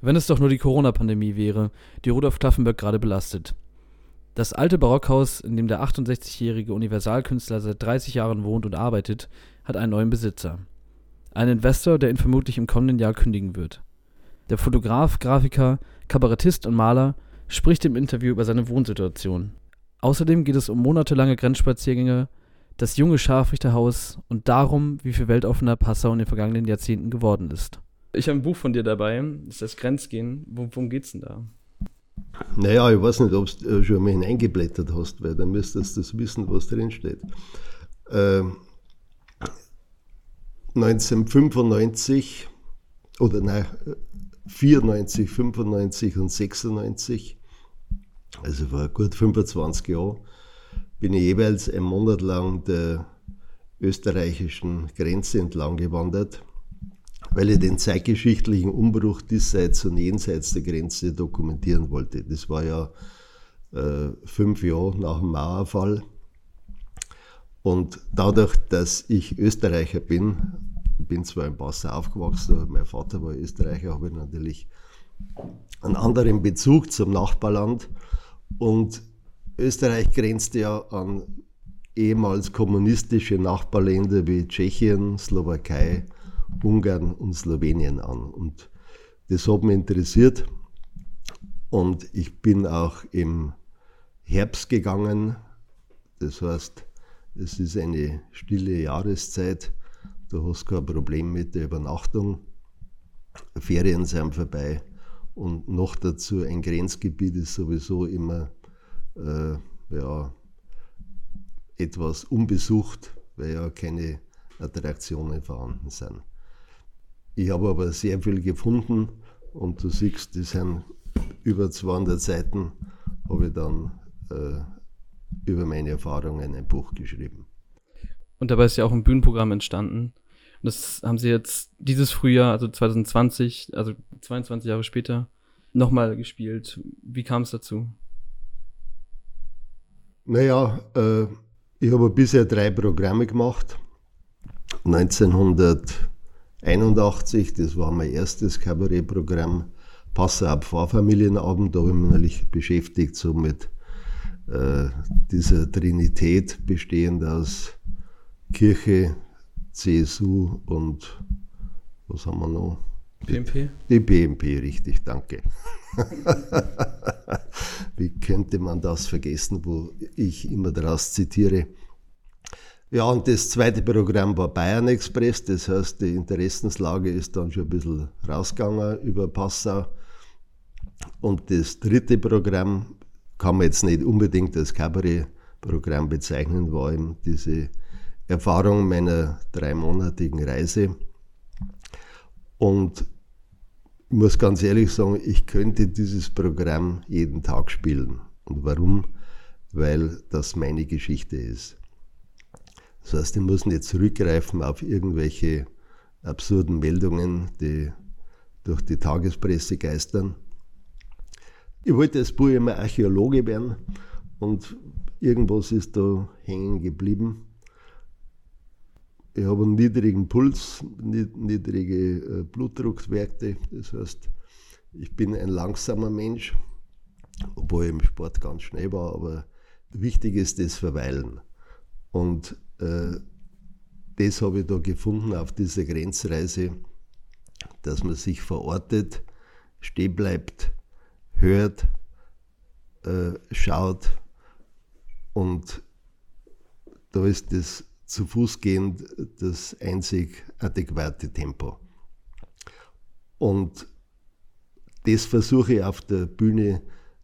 Wenn es doch nur die Corona-Pandemie wäre, die Rudolf Klaffenberg gerade belastet. Das alte Barockhaus, in dem der 68-jährige Universalkünstler seit 30 Jahren wohnt und arbeitet, hat einen neuen Besitzer. Ein Investor, der ihn vermutlich im kommenden Jahr kündigen wird. Der Fotograf, Grafiker, Kabarettist und Maler spricht im Interview über seine Wohnsituation. Außerdem geht es um monatelange Grenzspaziergänge, das junge Scharfrichterhaus und darum, wie viel weltoffener Passau in den vergangenen Jahrzehnten geworden ist. Ich habe ein Buch von dir dabei, das ist das Grenzgehen. Worum geht's denn da? Naja, ich weiß nicht, ob du äh, schon mal hineingeblättert hast, weil dann müsstest du das wissen, was drin steht. Äh, 1995 oder nein, 94, 95 und 96, also vor gut 25 Jahren, bin ich jeweils einen Monat lang der österreichischen Grenze entlang gewandert weil ich den zeitgeschichtlichen Umbruch diesseits und jenseits der Grenze dokumentieren wollte. Das war ja äh, fünf Jahre nach dem Mauerfall. Und dadurch, dass ich Österreicher bin, bin zwar in Passau aufgewachsen, aber mein Vater war Österreicher, habe ich natürlich einen anderen Bezug zum Nachbarland. Und Österreich grenzte ja an ehemals kommunistische Nachbarländer wie Tschechien, Slowakei, Ungarn und Slowenien an. Und das hat mich interessiert. Und ich bin auch im Herbst gegangen. Das heißt, es ist eine stille Jahreszeit. Du hast kein Problem mit der Übernachtung. Ferien sind vorbei. Und noch dazu ein Grenzgebiet ist sowieso immer äh, ja, etwas unbesucht, weil ja keine Attraktionen vorhanden sind. Ich habe aber sehr viel gefunden und du siehst, das sind über 200 Seiten, habe ich dann äh, über meine Erfahrungen ein Buch geschrieben. Und dabei ist ja auch ein Bühnenprogramm entstanden. Und das haben sie jetzt dieses Frühjahr, also 2020, also 22 Jahre später, nochmal gespielt. Wie kam es dazu? Naja, äh, ich habe bisher drei Programme gemacht. 1900 81, das war mein erstes Kabarettprogramm, Passe ab Pfarrfamilienabend, da habe ich mich natürlich beschäftigt so mit äh, dieser Trinität bestehend aus Kirche, CSU und was haben wir noch? PMP? Die PMP, richtig, danke. Wie könnte man das vergessen, wo ich immer daraus zitiere? Ja, und das zweite Programm war Bayern Express, das heißt, die Interessenslage ist dann schon ein bisschen rausgegangen über Passau. Und das dritte Programm kann man jetzt nicht unbedingt als Kabarettprogramm bezeichnen, war eben diese Erfahrung meiner dreimonatigen Reise. Und ich muss ganz ehrlich sagen, ich könnte dieses Programm jeden Tag spielen. Und warum? Weil das meine Geschichte ist. Das heißt, ich muss nicht zurückgreifen auf irgendwelche absurden Meldungen, die durch die Tagespresse geistern. Ich wollte als Buch immer Archäologe werden und irgendwas ist da hängen geblieben. Ich habe einen niedrigen Puls, niedrige äh, Blutdruckwerte. Das heißt, ich bin ein langsamer Mensch, obwohl ich im Sport ganz schnell war, aber wichtig ist das Verweilen. Und das habe ich da gefunden auf dieser Grenzreise, dass man sich verortet, stehen bleibt, hört, äh, schaut und da ist das zu Fuß gehend das einzig adäquate Tempo. Und das versuche ich auf der Bühne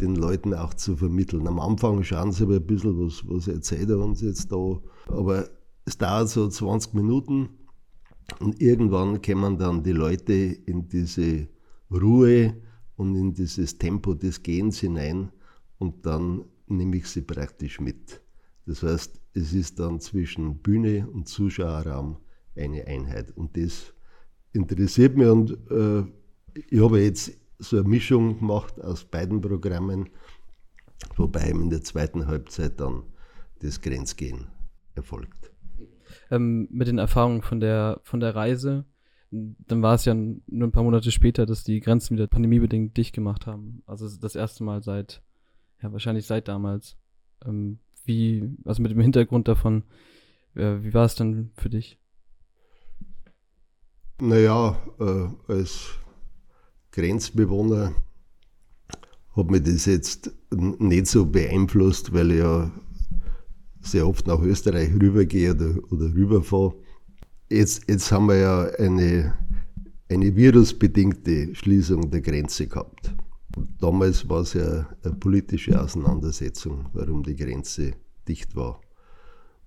den Leuten auch zu vermitteln. Am Anfang schauen sie aber ein bisschen, was, was erzählt er uns jetzt da. Aber es dauert so 20 Minuten und irgendwann kommen dann die Leute in diese Ruhe und in dieses Tempo des Gehens hinein und dann nehme ich sie praktisch mit. Das heißt, es ist dann zwischen Bühne und Zuschauerraum eine Einheit. Und das interessiert mich und äh, ich habe jetzt so eine Mischung gemacht aus beiden Programmen, wobei in der zweiten Halbzeit dann das Grenzgehen erfolgt. Ähm, mit den Erfahrungen von der, von der Reise, dann war es ja nur ein paar Monate später, dass die Grenzen wieder pandemiebedingt dicht gemacht haben. Also das erste Mal seit, ja, wahrscheinlich seit damals. Ähm, wie, also mit dem Hintergrund davon, äh, wie war es dann für dich? Naja, äh, als Grenzbewohner hat mich das jetzt nicht so beeinflusst, weil ich ja sehr oft nach Österreich rübergehe oder, oder rüberfahre. Jetzt, jetzt haben wir ja eine, eine virusbedingte Schließung der Grenze gehabt. Damals war es ja eine politische Auseinandersetzung, warum die Grenze dicht war.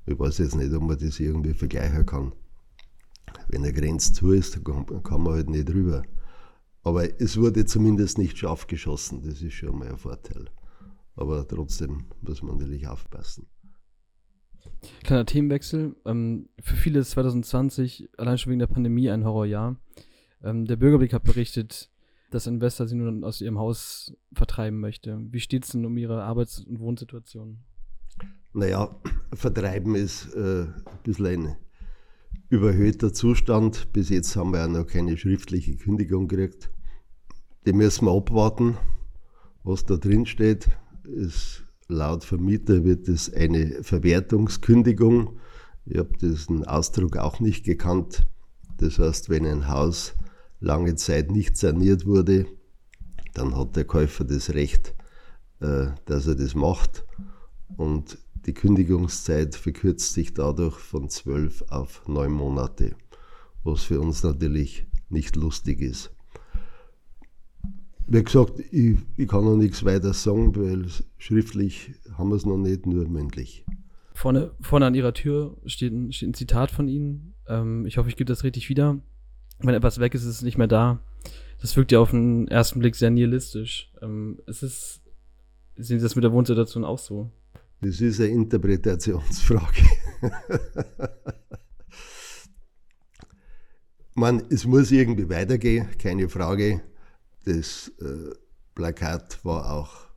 Ich weiß jetzt nicht, ob man das irgendwie vergleichen kann. Wenn eine Grenze zu ist, kann man halt nicht rüber. Aber es wurde zumindest nicht scharf geschossen, das ist schon mal ein Vorteil. Aber trotzdem muss man natürlich aufpassen. Kleiner Themenwechsel. Ähm, für viele ist 2020 allein schon wegen der Pandemie ein Horrorjahr. Ähm, der Bürgerblick hat berichtet, dass Investor sie nun aus ihrem Haus vertreiben möchte. Wie steht es denn um ihre Arbeits- und Wohnsituation? Naja, vertreiben ist äh, ein bisschen ein überhöhter Zustand. Bis jetzt haben wir ja noch keine schriftliche Kündigung gekriegt. Die müssen wir abwarten, was da drin steht. Ist, laut Vermieter wird es eine Verwertungskündigung. Ich habe diesen Ausdruck auch nicht gekannt. Das heißt, wenn ein Haus lange Zeit nicht saniert wurde, dann hat der Käufer das Recht, äh, dass er das macht. Und die Kündigungszeit verkürzt sich dadurch von zwölf auf neun Monate, was für uns natürlich nicht lustig ist. Wie gesagt, ich, ich kann noch nichts weiter sagen, weil schriftlich haben wir es noch nicht, nur mündlich. Vorne, vorne an Ihrer Tür steht ein, steht ein Zitat von Ihnen. Ähm, ich hoffe, ich gebe das richtig wieder. Wenn etwas weg ist, ist es nicht mehr da. Das wirkt ja auf den ersten Blick sehr nihilistisch. Ähm, ist es, sehen Sie das mit der Wohnsituation auch so? Das ist eine Interpretationsfrage. Man, es muss irgendwie weitergehen, keine Frage. Das äh, Plakat war auch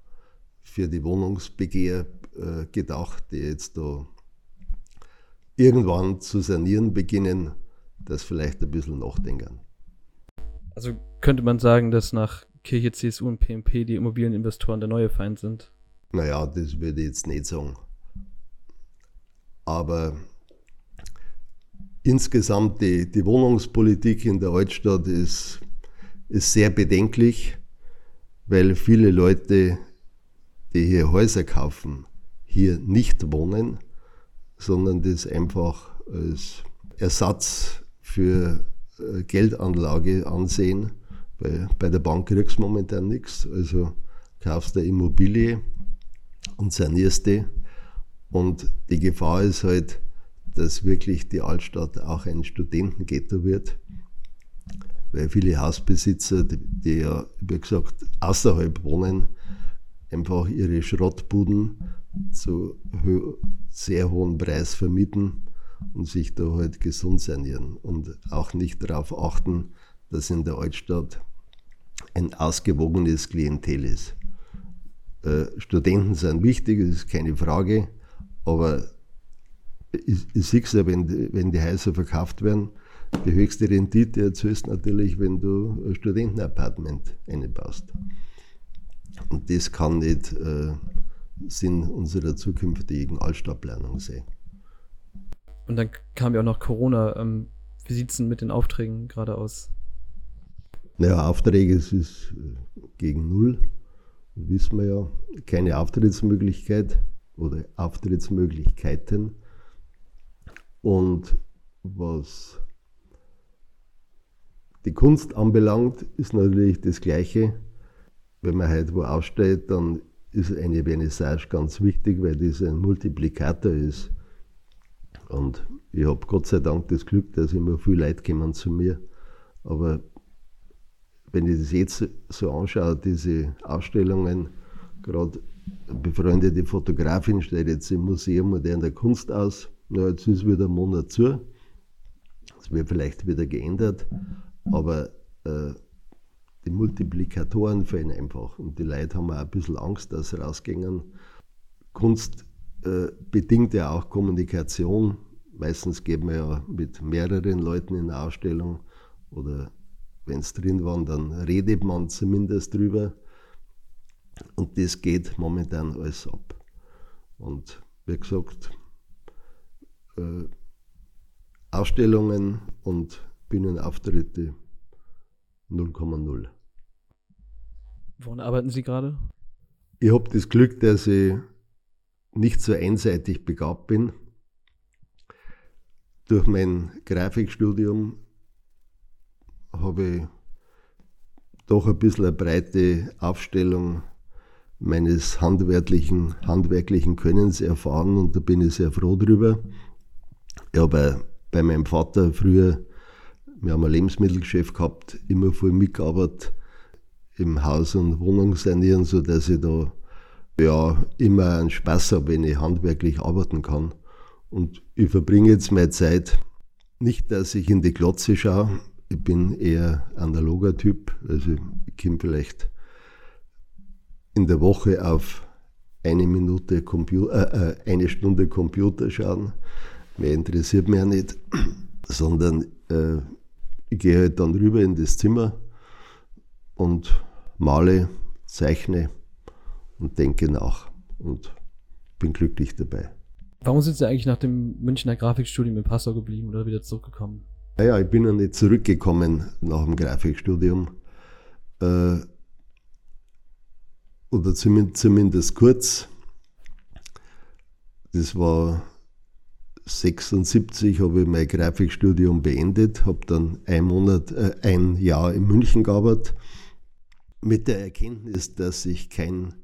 für die Wohnungsbegehr äh, gedacht, die jetzt da irgendwann zu sanieren beginnen, das vielleicht ein bisschen nachdenken. Also könnte man sagen, dass nach Kirche, CSU und PMP die Immobilieninvestoren der neue Feind sind? Naja, das würde ich jetzt nicht sagen. Aber insgesamt die, die Wohnungspolitik in der Altstadt ist, ist sehr bedenklich, weil viele Leute, die hier Häuser kaufen, hier nicht wohnen, sondern das einfach als Ersatz für äh, Geldanlage ansehen. Bei, bei der Bank kriegst du momentan nichts, also kaufst du Immobilie und sanierst die. Und die Gefahr ist halt, dass wirklich die Altstadt auch ein Studentenghetto wird, weil viele Hausbesitzer, die, die ja, wie gesagt, außerhalb wohnen, einfach ihre Schrottbuden zu ho sehr hohen Preis vermieten und sich da halt gesund sanieren und auch nicht darauf achten, dass in der Altstadt ein ausgewogenes Klientel ist. Äh, Studenten sind wichtig, das ist keine Frage, aber ich, ich sehe es ja, wenn, wenn die Häuser verkauft werden, die höchste Rendite erzielst natürlich, wenn du ein Studentenapartment einbaust. Und das kann nicht äh, Sinn unserer zukünftigen Altstadtplanung sein. Und dann kam ja auch noch Corona. Ähm, wie sieht es denn mit den Aufträgen gerade aus? Naja, Aufträge es ist äh, gegen Null wissen wir ja, keine Auftrittsmöglichkeit oder Auftrittsmöglichkeiten. Und was die Kunst anbelangt, ist natürlich das Gleiche. Wenn man heute wo aussteht, dann ist eine Vernissage ganz wichtig, weil das ein Multiplikator ist. Und ich habe Gott sei Dank das Glück, dass immer viele Leute kommen zu mir. Aber wenn ich das jetzt so anschaue, diese Ausstellungen, gerade befreundete Fotografin stellt jetzt im Museum moderne Kunst aus. Na, jetzt ist wieder ein Monat zu. Das wird vielleicht wieder geändert, aber äh, die Multiplikatoren fehlen einfach. Und die Leute haben auch ein bisschen Angst, dass sie rausgehen. Kunst äh, bedingt ja auch Kommunikation. Meistens geht man ja mit mehreren Leuten in eine Ausstellung oder wenn es drin waren, dann redet man zumindest drüber. Und das geht momentan alles ab. Und wie gesagt, äh, Ausstellungen und Bühnenauftritte 0,0. Woran arbeiten Sie gerade? Ich habe das Glück, dass ich nicht so einseitig begabt bin. Durch mein Grafikstudium habe ich doch ein bisschen eine breite Aufstellung meines handwerklichen, handwerklichen Könnens erfahren und da bin ich sehr froh drüber. Ich habe bei meinem Vater früher, wir haben ein Lebensmittelgeschäft gehabt, immer voll mitgearbeitet im Haus- und Wohnungssanieren, sodass ich da ja, immer einen Spaß habe, wenn ich handwerklich arbeiten kann. Und ich verbringe jetzt meine Zeit nicht, dass ich in die Glotze schaue. Ich bin eher analoger Typ. Also ich komme vielleicht in der Woche auf eine Minute Computer, äh, äh, eine Stunde Computer schauen. Mehr interessiert mich ja nicht, sondern äh, ich gehe halt dann rüber in das Zimmer und male, zeichne und denke nach und bin glücklich dabei. Warum sind Sie eigentlich nach dem Münchner Grafikstudium in Passau geblieben oder wieder zurückgekommen? Naja, ich bin ja nicht zurückgekommen nach dem Grafikstudium. Äh, oder zumindest, zumindest kurz. Das war 76 habe ich mein Grafikstudium beendet, habe dann ein Monat, äh, ein Jahr in München gearbeitet, mit der Erkenntnis, dass ich kein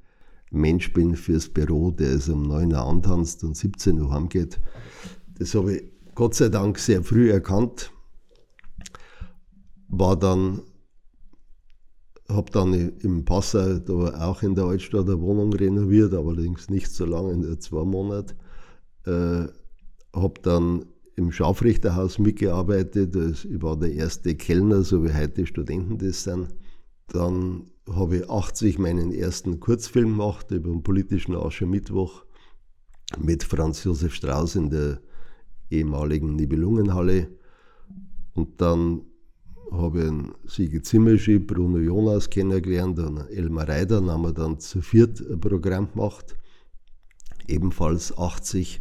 Mensch bin fürs Büro, der es um 9 Uhr antanzt und 17 Uhr heimgeht. Das habe ich Gott sei Dank sehr früh erkannt. War dann, habe dann im Passau da auch in der Altstadt eine Wohnung renoviert, allerdings nicht so lange, nur zwei Monate. Äh, habe dann im Scharfrichterhaus mitgearbeitet. Ich war der erste Kellner, so wie heute Studenten das sind. Dann habe ich 80 meinen ersten Kurzfilm gemacht über den politischen Aschermittwoch mit Franz Josef Strauß in der ehemaligen Nibelungenhalle. Und dann habe ich einen Siege Zimmerschi, Bruno Jonas kennengelernt und Elmar Reider. Haben wir dann zu viert ein Programm gemacht, ebenfalls 80.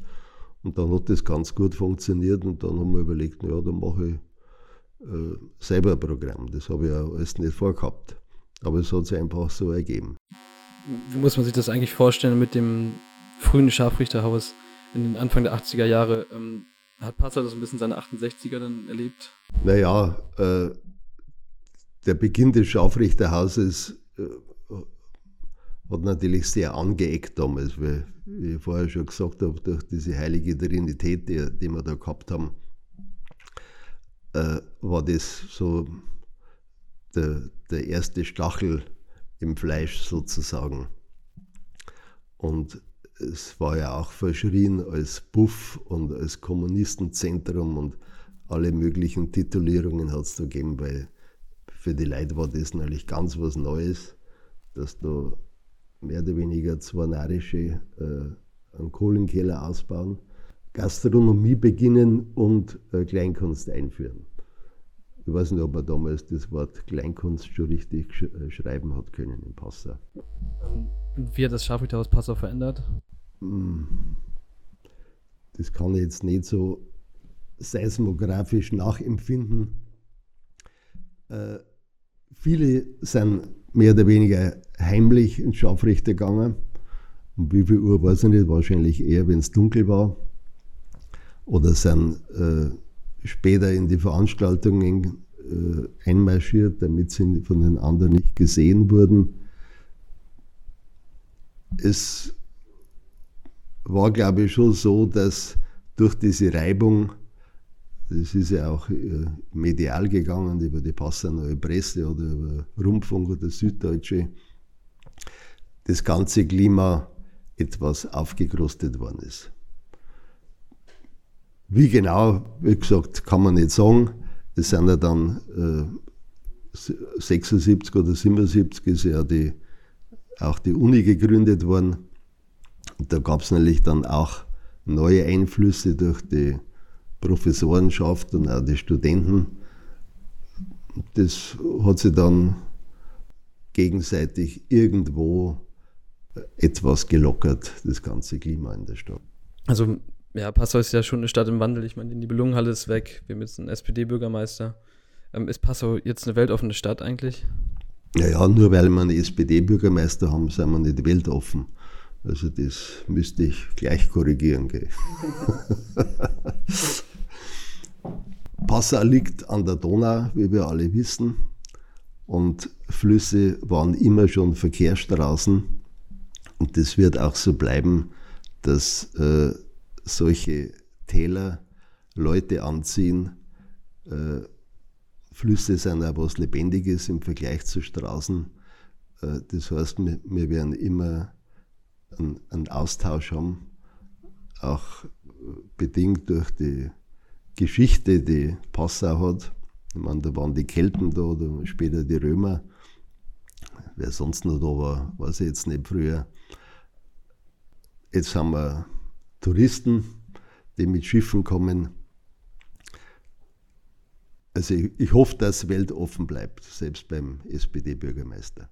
Und dann hat das ganz gut funktioniert und dann haben wir überlegt, ja, dann mache ich äh, selber ein Programm. Das habe ich ja alles nicht vorgehabt. Aber es hat sich einfach so ergeben. Wie muss man sich das eigentlich vorstellen mit dem frühen Scharfrichterhaus in den Anfang der 80er Jahre? Ähm, hat Passau das ein bisschen seine 68er dann erlebt? Naja, äh, der Beginn des Scharfrichterhauses äh, hat natürlich sehr angeeckt damals, weil, wie ich vorher schon gesagt habe, durch diese heilige Trinität, die, die wir da gehabt haben, äh, war das so der, der erste Stachel im Fleisch sozusagen. Und es war ja auch verschrien als Buff und als Kommunistenzentrum und alle möglichen Titulierungen hat es da gegeben, weil für die Leute war das natürlich ganz was Neues, dass da mehr oder weniger zwei narische äh, einen Kohlenkeller ausbauen, Gastronomie beginnen und äh, Kleinkunst einführen. Ich weiß nicht, ob man damals das Wort Kleinkunst schon richtig sch äh, schreiben hat können in Passau. Wie hat das Scharfrichterhaus Passau verändert? Das kann ich jetzt nicht so seismografisch nachempfinden. Äh, viele sind mehr oder weniger heimlich ins Scharfrichter gegangen. Um wie viel Uhr weiß ich nicht, wahrscheinlich eher, wenn es dunkel war. Oder sind äh, später in die Veranstaltungen äh, einmarschiert, damit sie von den anderen nicht gesehen wurden. Es war, glaube ich, schon so, dass durch diese Reibung, das ist ja auch äh, medial gegangen über die Passauer Presse oder über Rundfunk oder Süddeutsche, das ganze Klima etwas aufgekrustet worden ist. Wie genau, wie gesagt, kann man nicht sagen. Es sind ja dann äh, 76 oder 77 ist ja die, auch die Uni gegründet worden. Und da gab es natürlich dann auch neue Einflüsse durch die Professorenschaft und auch die Studenten. das hat sich dann gegenseitig irgendwo etwas gelockert, das ganze Klima in der Stadt. Also, ja, Passau ist ja schon eine Stadt im Wandel. Ich meine, die Nibelungenhalle ist weg. Wir haben jetzt einen SPD-Bürgermeister. Ähm, ist Passau jetzt eine weltoffene Stadt eigentlich? Naja, nur weil wir einen SPD-Bürgermeister haben, sind wir nicht weltoffen. Also das müsste ich gleich korrigieren. Gell? Passau liegt an der Donau, wie wir alle wissen. Und Flüsse waren immer schon Verkehrsstraßen. Und das wird auch so bleiben, dass äh, solche Täler Leute anziehen. Äh, Flüsse sind auch was Lebendiges im Vergleich zu Straßen. Äh, das heißt, wir, wir werden immer einen, einen, Austausch haben, auch bedingt durch die Geschichte, die Passau hat. Ich meine, da waren die Kelten da, oder später die Römer. Wer sonst noch da war, weiß ich jetzt nicht früher. Jetzt haben wir Touristen, die mit Schiffen kommen. Also ich, ich hoffe, dass Welt offen bleibt, selbst beim SPD-Bürgermeister.